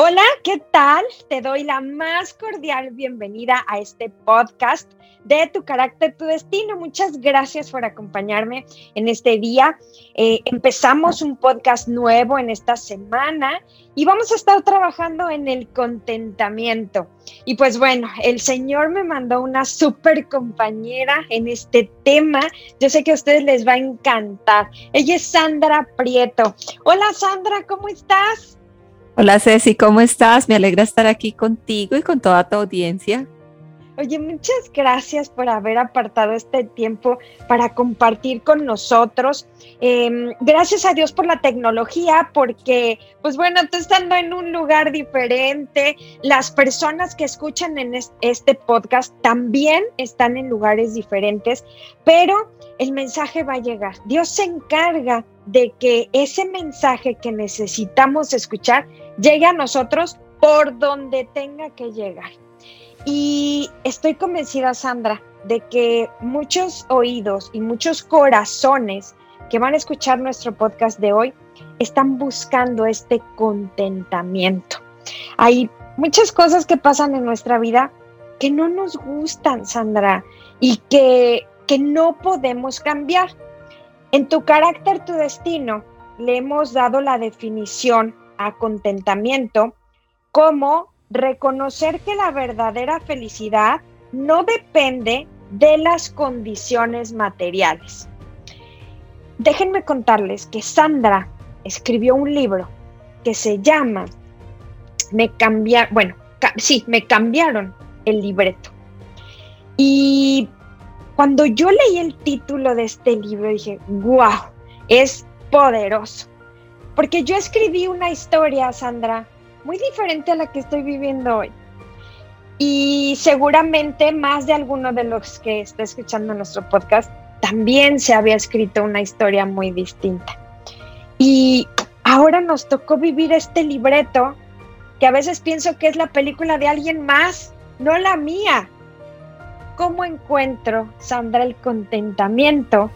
Hola, ¿qué tal? Te doy la más cordial bienvenida a este podcast de Tu carácter, tu destino. Muchas gracias por acompañarme en este día. Eh, empezamos un podcast nuevo en esta semana y vamos a estar trabajando en el contentamiento. Y pues bueno, el Señor me mandó una súper compañera en este tema. Yo sé que a ustedes les va a encantar. Ella es Sandra Prieto. Hola Sandra, ¿cómo estás? Hola Ceci, ¿cómo estás? Me alegra estar aquí contigo y con toda tu audiencia. Oye, muchas gracias por haber apartado este tiempo para compartir con nosotros. Em, gracias a Dios por la tecnología, porque, pues bueno, tú estando en un lugar diferente, las personas que escuchan en este podcast también están en lugares diferentes, pero el mensaje va a llegar. Dios se encarga de que ese mensaje que necesitamos escuchar llegue a nosotros por donde tenga que llegar. Y estoy convencida, Sandra, de que muchos oídos y muchos corazones que van a escuchar nuestro podcast de hoy están buscando este contentamiento. Hay muchas cosas que pasan en nuestra vida que no nos gustan, Sandra, y que, que no podemos cambiar. En tu carácter, tu destino, le hemos dado la definición a contentamiento como reconocer que la verdadera felicidad no depende de las condiciones materiales. Déjenme contarles que Sandra escribió un libro que se llama Me cambiaron, bueno, sí, me cambiaron el libreto. Y cuando yo leí el título de este libro dije, wow, es poderoso. Porque yo escribí una historia, Sandra, muy diferente a la que estoy viviendo hoy. Y seguramente más de alguno de los que está escuchando nuestro podcast también se había escrito una historia muy distinta. Y ahora nos tocó vivir este libreto que a veces pienso que es la película de alguien más, no la mía. ¿Cómo encuentro, Sandra, el contentamiento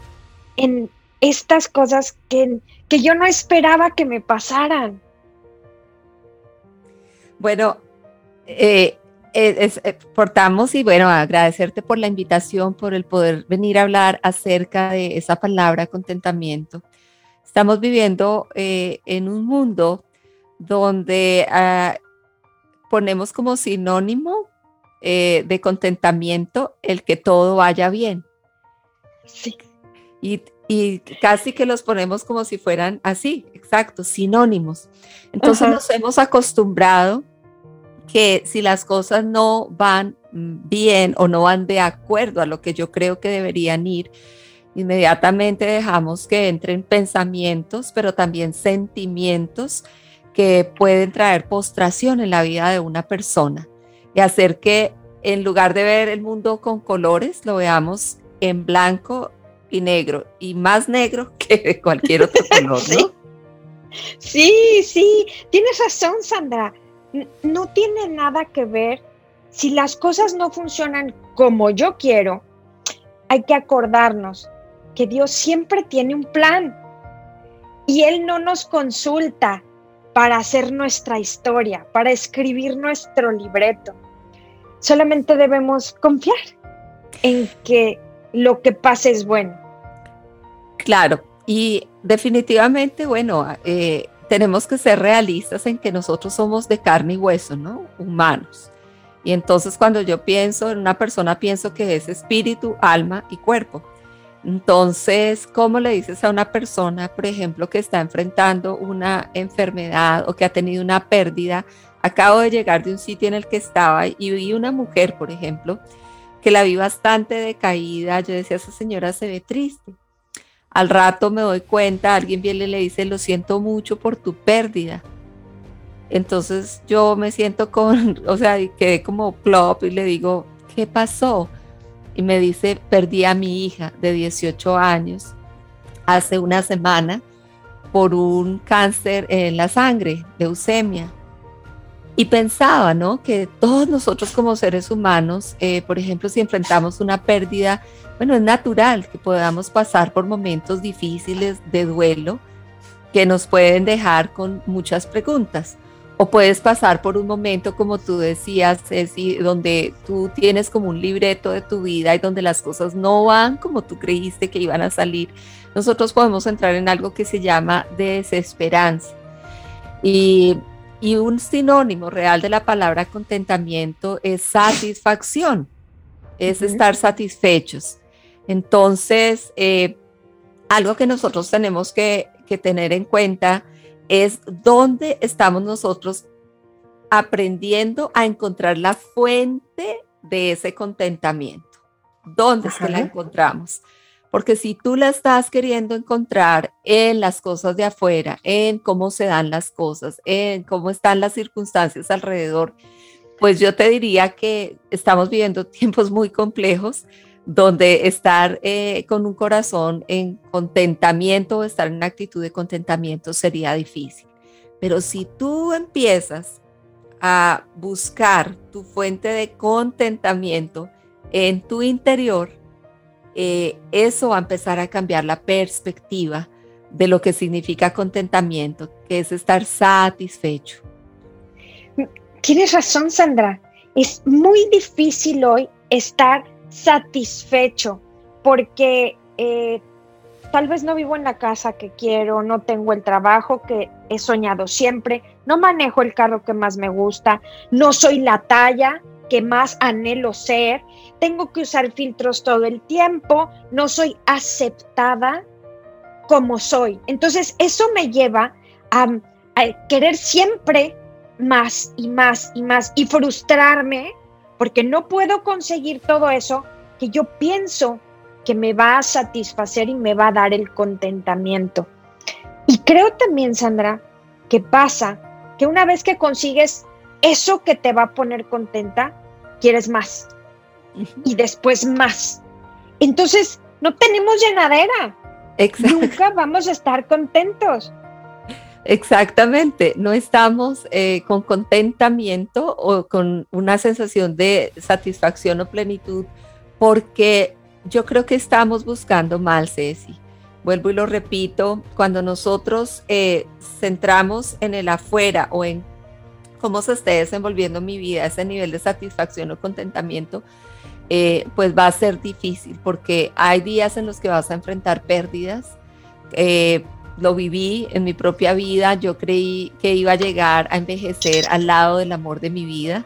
en estas cosas que, que yo no esperaba que me pasaran? Bueno, eh, eh, portamos y bueno, agradecerte por la invitación, por el poder venir a hablar acerca de esa palabra contentamiento. Estamos viviendo eh, en un mundo donde ah, ponemos como sinónimo de contentamiento el que todo vaya bien. Sí. Y, y, casi que los ponemos como si fueran así, exacto, sinónimos. Entonces nos hemos acostumbrado que si las cosas no van bien o no van de acuerdo a lo que yo creo que deberían ir, inmediatamente dejamos que entren pensamientos, pero también sentimientos que pueden traer postración en la vida de una persona y hacer que en lugar de ver el mundo con colores, lo veamos en blanco y negro, y más negro que de cualquier otro color, ¿no? Sí, sí, tienes razón, Sandra no tiene nada que ver si las cosas no funcionan como yo quiero. Hay que acordarnos que Dios siempre tiene un plan y Él no nos consulta para hacer nuestra historia, para escribir nuestro libreto. Solamente debemos confiar en que lo que pase es bueno. Claro, y definitivamente, bueno, eh, tenemos que ser realistas en que nosotros somos de carne y hueso, ¿no? Humanos. Y entonces cuando yo pienso en una persona, pienso que es espíritu, alma y cuerpo. Entonces, ¿cómo le dices a una persona, por ejemplo, que está enfrentando una enfermedad o que ha tenido una pérdida? Acabo de llegar de un sitio en el que estaba y vi una mujer, por ejemplo, que la vi bastante decaída. Yo decía, esa señora se ve triste. Al rato me doy cuenta, alguien viene y le dice, lo siento mucho por tu pérdida. Entonces yo me siento con, o sea, quedé como plop y le digo, ¿qué pasó? Y me dice, perdí a mi hija de 18 años hace una semana por un cáncer en la sangre, leucemia. Y pensaba, ¿no? Que todos nosotros como seres humanos, eh, por ejemplo, si enfrentamos una pérdida, bueno, es natural que podamos pasar por momentos difíciles de duelo que nos pueden dejar con muchas preguntas. O puedes pasar por un momento, como tú decías, Ceci, donde tú tienes como un libreto de tu vida y donde las cosas no van como tú creíste que iban a salir. Nosotros podemos entrar en algo que se llama desesperanza. Y, y un sinónimo real de la palabra contentamiento es satisfacción, es estar satisfechos. Entonces, eh, algo que nosotros tenemos que, que tener en cuenta es dónde estamos nosotros aprendiendo a encontrar la fuente de ese contentamiento. ¿Dónde es que la encontramos? Porque si tú la estás queriendo encontrar en las cosas de afuera, en cómo se dan las cosas, en cómo están las circunstancias alrededor, pues yo te diría que estamos viviendo tiempos muy complejos donde estar eh, con un corazón en contentamiento estar en una actitud de contentamiento sería difícil. Pero si tú empiezas a buscar tu fuente de contentamiento en tu interior, eh, eso va a empezar a cambiar la perspectiva de lo que significa contentamiento, que es estar satisfecho. Tienes razón, Sandra. Es muy difícil hoy estar satisfecho porque eh, tal vez no vivo en la casa que quiero, no tengo el trabajo que he soñado siempre, no manejo el carro que más me gusta, no soy la talla que más anhelo ser, tengo que usar filtros todo el tiempo, no soy aceptada como soy. Entonces eso me lleva a, a querer siempre más y más y más y frustrarme porque no puedo conseguir todo eso que yo pienso que me va a satisfacer y me va a dar el contentamiento. Y creo también, Sandra, que pasa que una vez que consigues eso que te va a poner contenta, quieres más. Y después más. Entonces, no tenemos llenadera. Nunca vamos a estar contentos. Exactamente, no estamos eh, con contentamiento o con una sensación de satisfacción o plenitud porque yo creo que estamos buscando mal, Ceci. Vuelvo y lo repito, cuando nosotros eh, centramos en el afuera o en cómo se esté desenvolviendo mi vida, ese nivel de satisfacción o contentamiento, eh, pues va a ser difícil porque hay días en los que vas a enfrentar pérdidas. Lo viví en mi propia vida, yo creí que iba a llegar a envejecer al lado del amor de mi vida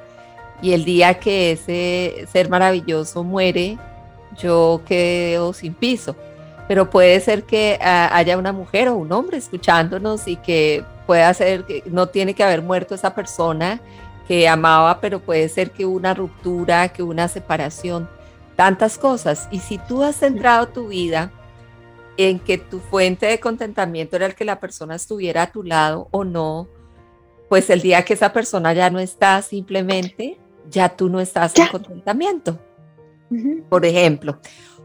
y el día que ese ser maravilloso muere, yo quedo sin piso. Pero puede ser que ah, haya una mujer o un hombre escuchándonos y que pueda ser que no tiene que haber muerto esa persona que amaba, pero puede ser que una ruptura, que una separación, tantas cosas. Y si tú has centrado tu vida en que tu fuente de contentamiento era el que la persona estuviera a tu lado o no, pues el día que esa persona ya no está, simplemente ya tú no estás en contentamiento, por ejemplo.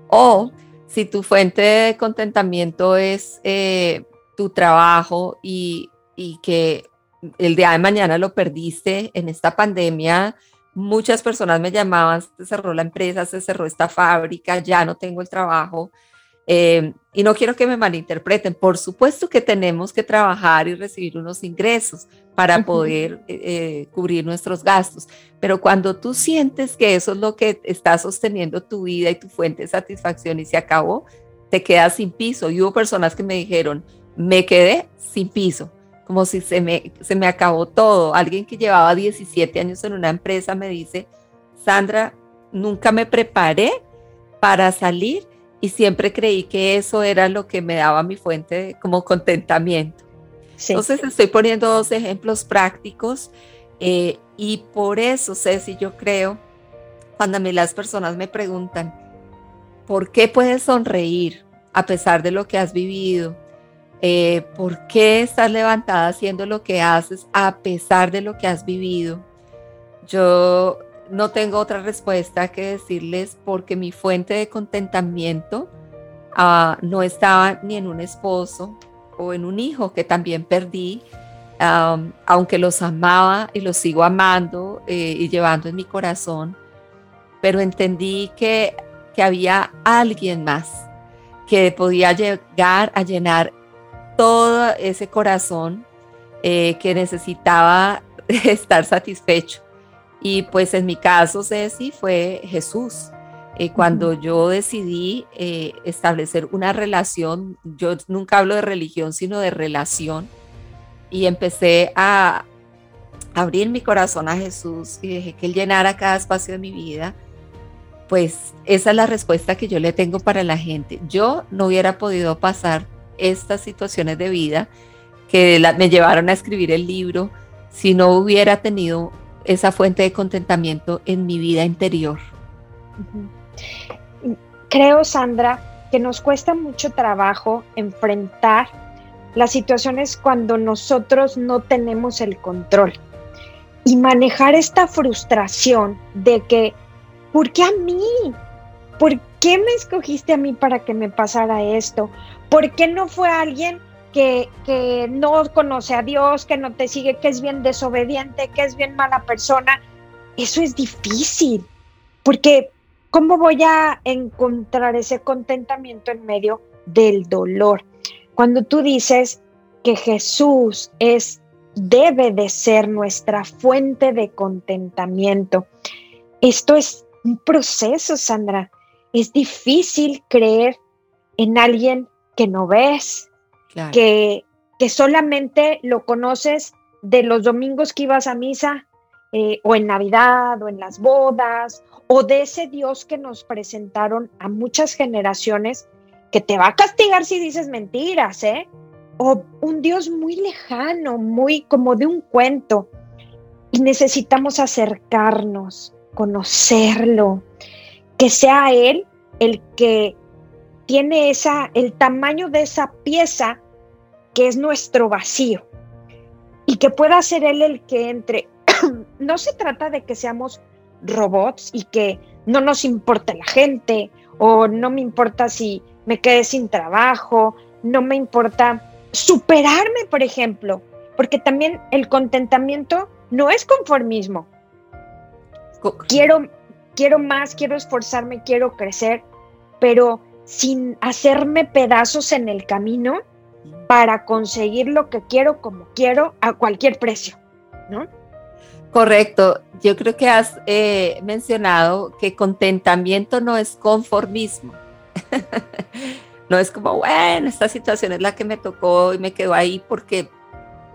O si tu fuente de contentamiento es eh, tu trabajo y, y que el día de mañana lo perdiste en esta pandemia, muchas personas me llamaban, se cerró la empresa, se cerró esta fábrica, ya no tengo el trabajo. Eh, y no quiero que me malinterpreten, por supuesto que tenemos que trabajar y recibir unos ingresos para poder eh, eh, cubrir nuestros gastos, pero cuando tú sientes que eso es lo que está sosteniendo tu vida y tu fuente de satisfacción y se acabó, te quedas sin piso. Y hubo personas que me dijeron, me quedé sin piso, como si se me, se me acabó todo. Alguien que llevaba 17 años en una empresa me dice, Sandra, nunca me preparé para salir y siempre creí que eso era lo que me daba mi fuente como contentamiento. Entonces estoy poniendo dos ejemplos prácticos eh, y por eso, Ceci, yo creo, cuando a mí las personas me preguntan, ¿por qué puedes sonreír a pesar de lo que has vivido? Eh, ¿Por qué estás levantada haciendo lo que haces a pesar de lo que has vivido? Yo no tengo otra respuesta que decirles porque mi fuente de contentamiento ah, no estaba ni en un esposo o en un hijo que también perdí, aunque los amaba y los sigo amando eh, y llevando en mi corazón, pero entendí que, que había alguien más que podía llegar a llenar todo ese corazón eh, que necesitaba estar satisfecho. Y pues en mi caso, Ceci, fue Jesús. Eh, cuando yo decidí eh, establecer una relación, yo nunca hablo de religión, sino de relación, y empecé a abrir mi corazón a Jesús y dejé que Él llenara cada espacio de mi vida, pues esa es la respuesta que yo le tengo para la gente. Yo no hubiera podido pasar estas situaciones de vida que me llevaron a escribir el libro si no hubiera tenido esa fuente de contentamiento en mi vida interior. Creo, Sandra, que nos cuesta mucho trabajo enfrentar las situaciones cuando nosotros no tenemos el control y manejar esta frustración de que ¿por qué a mí? ¿Por qué me escogiste a mí para que me pasara esto? ¿Por qué no fue alguien que, no conoce a Dios, que no te sigue, que es bien desobediente, que es bien mala persona? Eso es difícil, porque ¿cómo voy a encontrar ese contentamiento en medio del dolor? Cuando tú dices que Jesús es debe de ser nuestra fuente de contentamiento. Esto es un proceso, Sandra. Es difícil creer en alguien que no ves, que, que solamente lo conoces de los domingos que ibas a misa, eh, o en Navidad, o en las bodas, o de ese Dios que nos presentaron a muchas generaciones, que te va a castigar si dices mentiras, ¿eh? O un Dios muy lejano, muy como de un cuento. Y necesitamos acercarnos, conocerlo, que sea Él el que tiene esa, el tamaño de esa pieza que es nuestro vacío y que pueda ser Él el que entre. no se trata de que seamos robots y que no nos importe la gente o no me importa si me quedé sin trabajo, no me importa superarme, por ejemplo, porque también el contentamiento no es conformismo, quiero, quiero más, quiero esforzarme, quiero crecer, pero sin hacerme pedazos en el camino para conseguir lo que quiero como quiero a cualquier precio, ¿no? Correcto. Yo creo que has eh, mencionado que contentamiento no es conformismo. no es como, bueno, esta situación es la que me tocó y me quedo ahí porque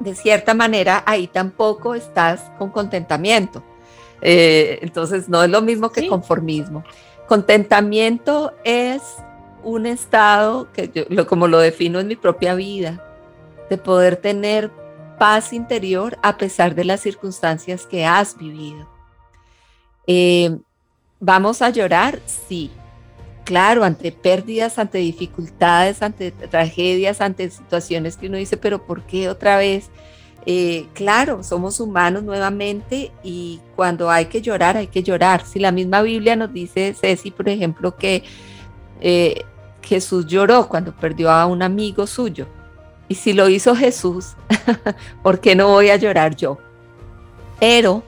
de cierta manera ahí tampoco estás con contentamiento. Eh, entonces, no es lo mismo que conformismo. Contentamiento es un estado que yo, como lo defino en mi propia vida, de poder tener paz interior a pesar de las circunstancias que has vivido. Eh, ¿Vamos a llorar? Sí. Claro, ante pérdidas, ante dificultades, ante tragedias, ante situaciones que uno dice, pero ¿por qué otra vez? Eh, claro, somos humanos nuevamente y cuando hay que llorar, hay que llorar. Si la misma Biblia nos dice, Ceci, por ejemplo, que eh, Jesús lloró cuando perdió a un amigo suyo. Y si lo hizo Jesús, ¿por qué no voy a llorar yo? Pero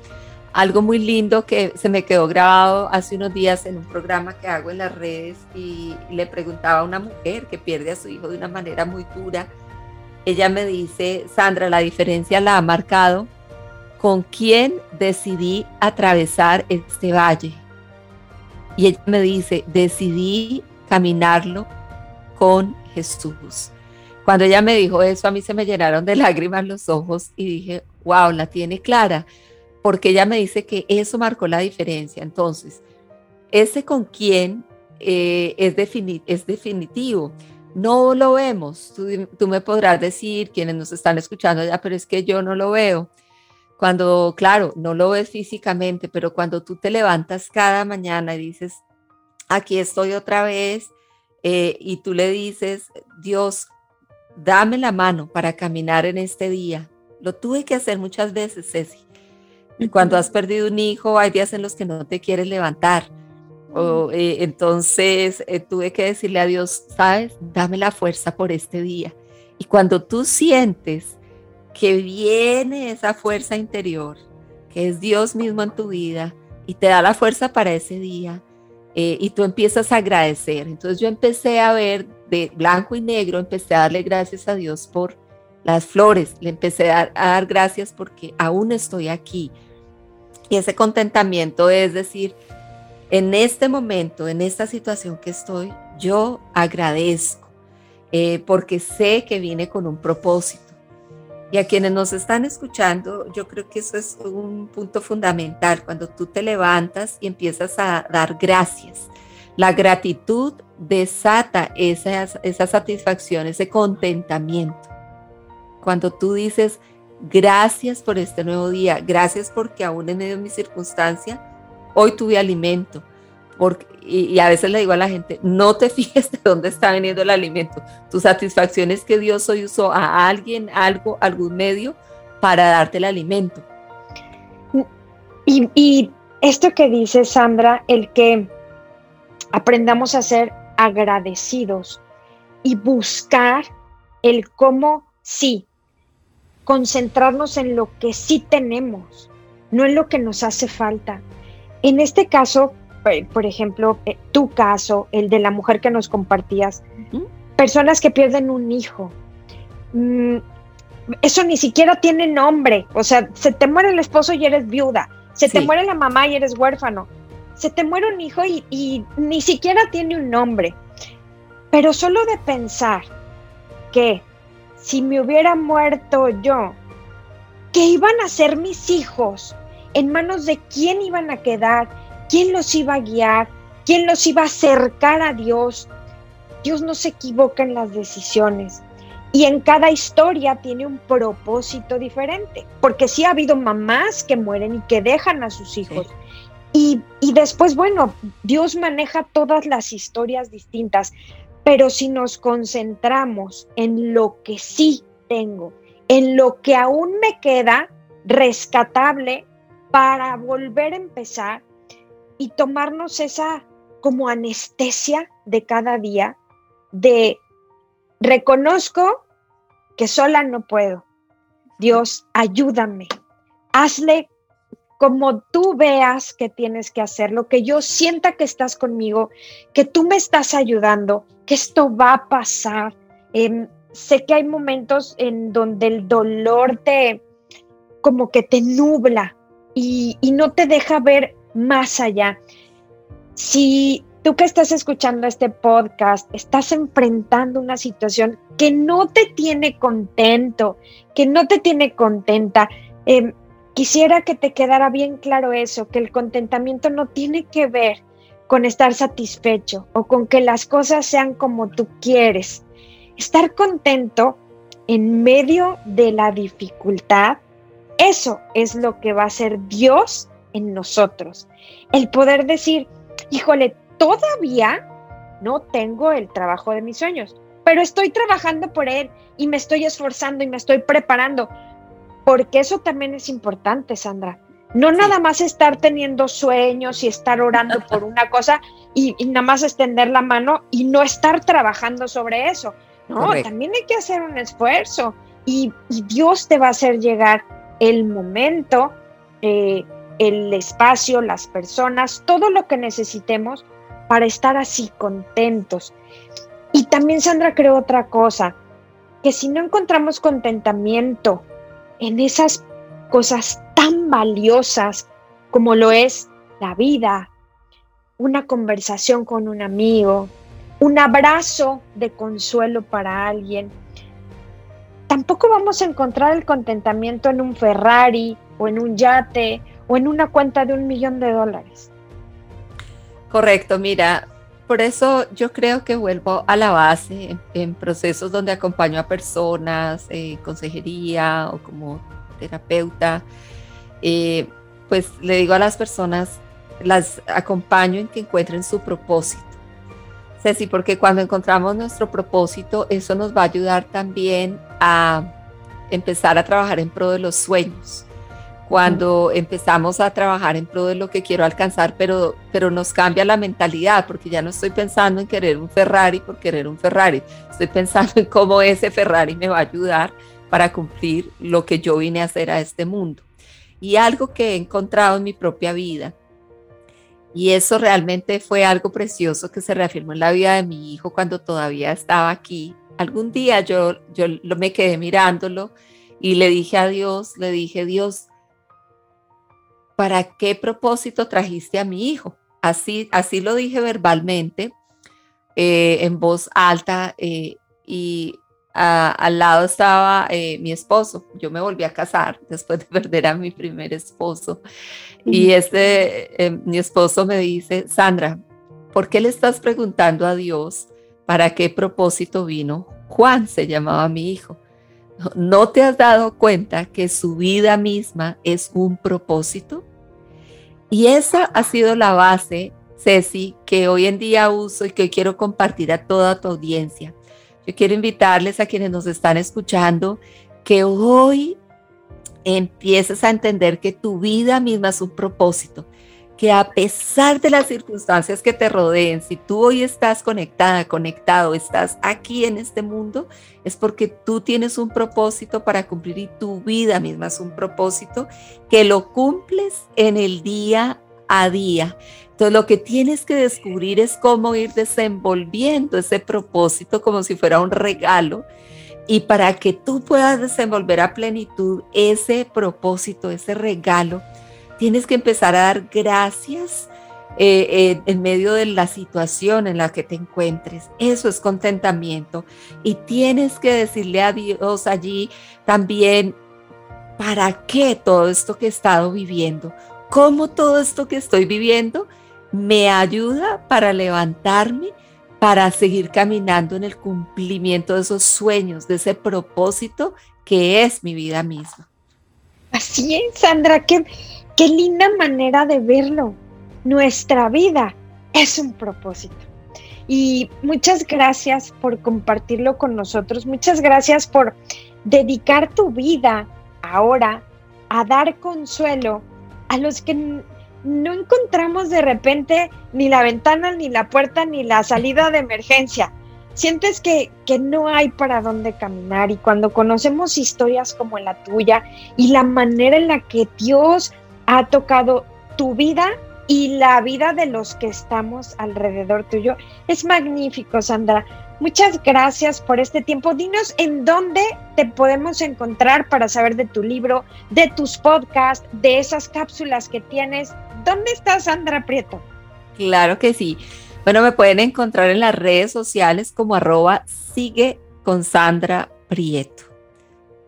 algo muy lindo que se me quedó grabado hace unos días en un programa que hago en las redes y le preguntaba a una mujer que pierde a su hijo de una manera muy dura ella me dice, Sandra, la diferencia la ha marcado con quién decidí atravesar este valle. Y ella me dice, decidí caminarlo con Jesús. Cuando ella me dijo eso, a mí se me llenaron de lágrimas los ojos y dije, wow, la tiene clara, porque ella me dice que eso marcó la diferencia. Entonces, ese con quién eh, es, es definitivo no lo vemos. Tú, me podrás decir, quienes nos están escuchando ya, pero es que yo no lo veo. Cuando, claro, no lo ves físicamente, pero cuando tú te levantas cada mañana y dices, aquí estoy otra vez, eh, y tú le dices, Dios, dame la mano para caminar en este día. Lo tuve que hacer muchas veces, Ceci. Cuando has perdido un hijo, hay días en los que no te quieres levantar eh, entonces eh, tuve que decirle a Dios, sabes, dame la fuerza por este día. Y cuando tú sientes que viene esa fuerza interior, que es Dios mismo en tu vida, y te da la fuerza para ese día, eh, y tú empiezas a agradecer. Entonces yo empecé a ver de blanco y negro, empecé a darle gracias a Dios por las flores, le empecé a, dar gracias porque aún estoy aquí. Y ese contentamiento es decir, en este momento, en esta situación que estoy, yo agradezco eh, porque sé que vine con un propósito. Y a quienes nos están escuchando, yo creo que eso es un punto fundamental, cuando tú te levantas y empiezas a dar gracias. La gratitud desata esa, esa satisfacción, ese contentamiento. Cuando tú dices, gracias por este nuevo día, gracias porque aún en medio de mi circunstancia, hoy tuve alimento. Porque, y, a veces le digo a la gente, no te fijes de dónde está viniendo el alimento. Tu satisfacción es que Dios hoy usó a alguien, algo, algún medio para darte el alimento. Y, y esto que dice Sandra, el que aprendamos a ser agradecidos y buscar el cómo sí, concentrarnos en lo que sí tenemos, no en lo que nos hace falta. En este caso, por ejemplo, eh, tu caso, el de la mujer que nos compartías, personas que pierden un hijo. Mm, eso ni siquiera tiene nombre. O sea, se te muere el esposo y eres viuda. Se te muere la mamá y eres huérfano. Se te muere un hijo y, y ni siquiera tiene un nombre. Pero solo de pensar que si me hubiera muerto yo, ¿qué iban a ser mis hijos? en manos de quién iban a quedar, quién los iba a guiar, quién los iba a acercar a Dios. Dios no se equivoca en las decisiones. Y en cada historia tiene un propósito diferente, porque sí ha habido mamás que mueren y que dejan a sus hijos. Y, y después, bueno, Dios maneja todas las historias distintas, pero si nos concentramos en lo que sí tengo, en lo que aún me queda rescatable, para volver a empezar y tomarnos esa como anestesia de cada día de reconozco que sola no puedo. Dios, ayúdame. Hazle como tú veas que tienes que hacerlo, que yo sienta que estás conmigo, que tú me estás ayudando, que esto va a pasar. Em, sé que hay momentos en donde el dolor te como que te nubla, y, no te deja ver más allá. Si tú que estás escuchando este podcast estás enfrentando una situación que no te tiene contento, que no te tiene contenta, em, quisiera que te quedara bien claro eso, que el contentamiento no tiene que ver con estar satisfecho o con que las cosas sean como tú quieres. Estar contento en medio de la dificultad eso es lo que va a ser Dios en nosotros. El poder decir, híjole, todavía no tengo el trabajo de mis sueños, pero estoy trabajando por él y me estoy esforzando y me estoy preparando, porque eso también es importante, Sandra. No nada más estar teniendo sueños y estar orando por una cosa y, nada más extender la mano y no estar trabajando sobre eso. No, también hay que hacer un esfuerzo y, y Dios te va a hacer llegar el momento, eh, el espacio, las personas, todo lo que necesitemos para estar así contentos. Y también Sandra creo otra cosa, que si no encontramos contentamiento en esas cosas tan valiosas como lo es la vida, una conversación con un amigo, un abrazo de consuelo para alguien, tampoco vamos a encontrar el contentamiento en un Ferrari o en un yate o en una cuenta de un millón de dólares. Correcto, mira, por eso yo creo que vuelvo a la base en, procesos donde acompaño a personas, eh, consejería o como terapeuta, eh, pues le digo a las personas, las acompaño en que encuentren su propósito. Ceci, porque cuando encontramos nuestro propósito, eso nos va a ayudar también a empezar a trabajar en pro de los sueños. Cuando empezamos a trabajar en pro de lo que quiero alcanzar, pero, pero nos cambia la mentalidad, porque ya no estoy pensando en querer un Ferrari por querer un Ferrari, estoy pensando en cómo ese Ferrari me va a ayudar para cumplir lo que yo vine a hacer a este mundo. Y algo que he encontrado en mi propia vida y eso realmente fue algo precioso que se reafirmó en la vida de mi hijo cuando todavía estaba aquí algún día yo, yo me quedé mirándolo y le dije a Dios, le dije, Dios, ¿para qué propósito trajiste a mi hijo? Así, así lo dije verbalmente, eh, en voz alta, eh, y al lado estaba eh, mi esposo. Yo me volví a casar después de perder a mi primer esposo. Y este, mi esposo me dice, Sandra, ¿por qué le estás preguntando a Dios para qué propósito vino? Juan se llamaba mi hijo. ¿No te has dado cuenta que su vida misma es un propósito? Y esa ha sido la base, Ceci, que hoy en día uso y que hoy quiero compartir a toda tu audiencia. Yo quiero invitarles a quienes nos están escuchando que hoy empieces a entender que tu vida misma es un propósito, que a pesar de las circunstancias que te rodeen, si tú hoy estás conectada, conectado, estás aquí en este mundo, es porque tú tienes un propósito para cumplir y tu vida misma es un propósito que lo cumples en el día a día. Entonces lo que tienes que descubrir es cómo ir desenvolviendo ese propósito como si fuera un regalo y para que tú puedas desenvolver a plenitud ese propósito, ese regalo tienes que empezar a dar gracias eh, eh, en medio de la situación en la que te encuentres. Eso es contentamiento. Y tienes que decirle a Dios allí también, ¿para qué todo esto que he estado viviendo? ¿Cómo todo esto que estoy viviendo me ayuda para levantarme? para seguir caminando en el cumplimiento de esos sueños, de ese propósito que es mi vida misma. Así es, Sandra, que Qué linda manera de verlo. Nuestra vida es un propósito. Y muchas gracias por compartirlo con nosotros. Muchas gracias por dedicar tu vida ahora a dar consuelo a los que no encontramos de repente ni la ventana, ni la puerta, ni la salida de emergencia. Sientes que, que no hay para dónde caminar y cuando conocemos historias como la tuya y la manera en la que Dios ha tocado tu vida y la vida de los que estamos alrededor tuyo. Es magnífico, Sandra. Muchas gracias por este tiempo. Dinos en dónde te podemos encontrar para saber de tu libro, de tus podcasts, de esas cápsulas que tienes. ¿Dónde está Sandra Prieto? Claro que sí. Bueno, me pueden encontrar en las redes sociales como arroba sigue con Sandra Prieto.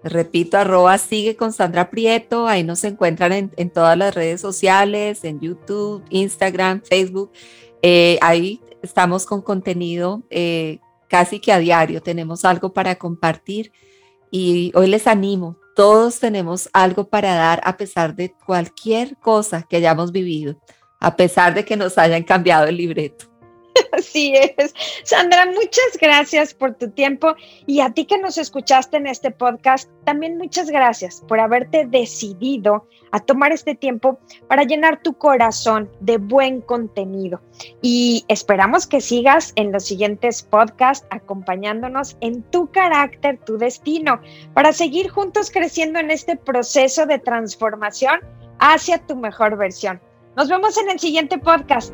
Repito, arroba sigue con Sandra Prieto, ahí nos encuentran en, todas las redes sociales, en YouTube, Instagram, Facebook. Eh, ahí estamos con contenido eh, casi que a diario, tenemos algo para compartir y hoy les animo, todos tenemos algo para dar a pesar de cualquier cosa que hayamos vivido, a pesar de que nos hayan cambiado el libreto. Así es. Sandra, muchas gracias por tu tiempo y a ti que nos escuchaste en este podcast, también muchas gracias por haberte decidido a tomar este tiempo para llenar tu corazón de buen contenido. Y esperamos que sigas en los siguientes podcasts acompañándonos en tu carácter, tu destino, para seguir juntos creciendo en este proceso de transformación hacia tu mejor versión. Nos vemos en el siguiente podcast.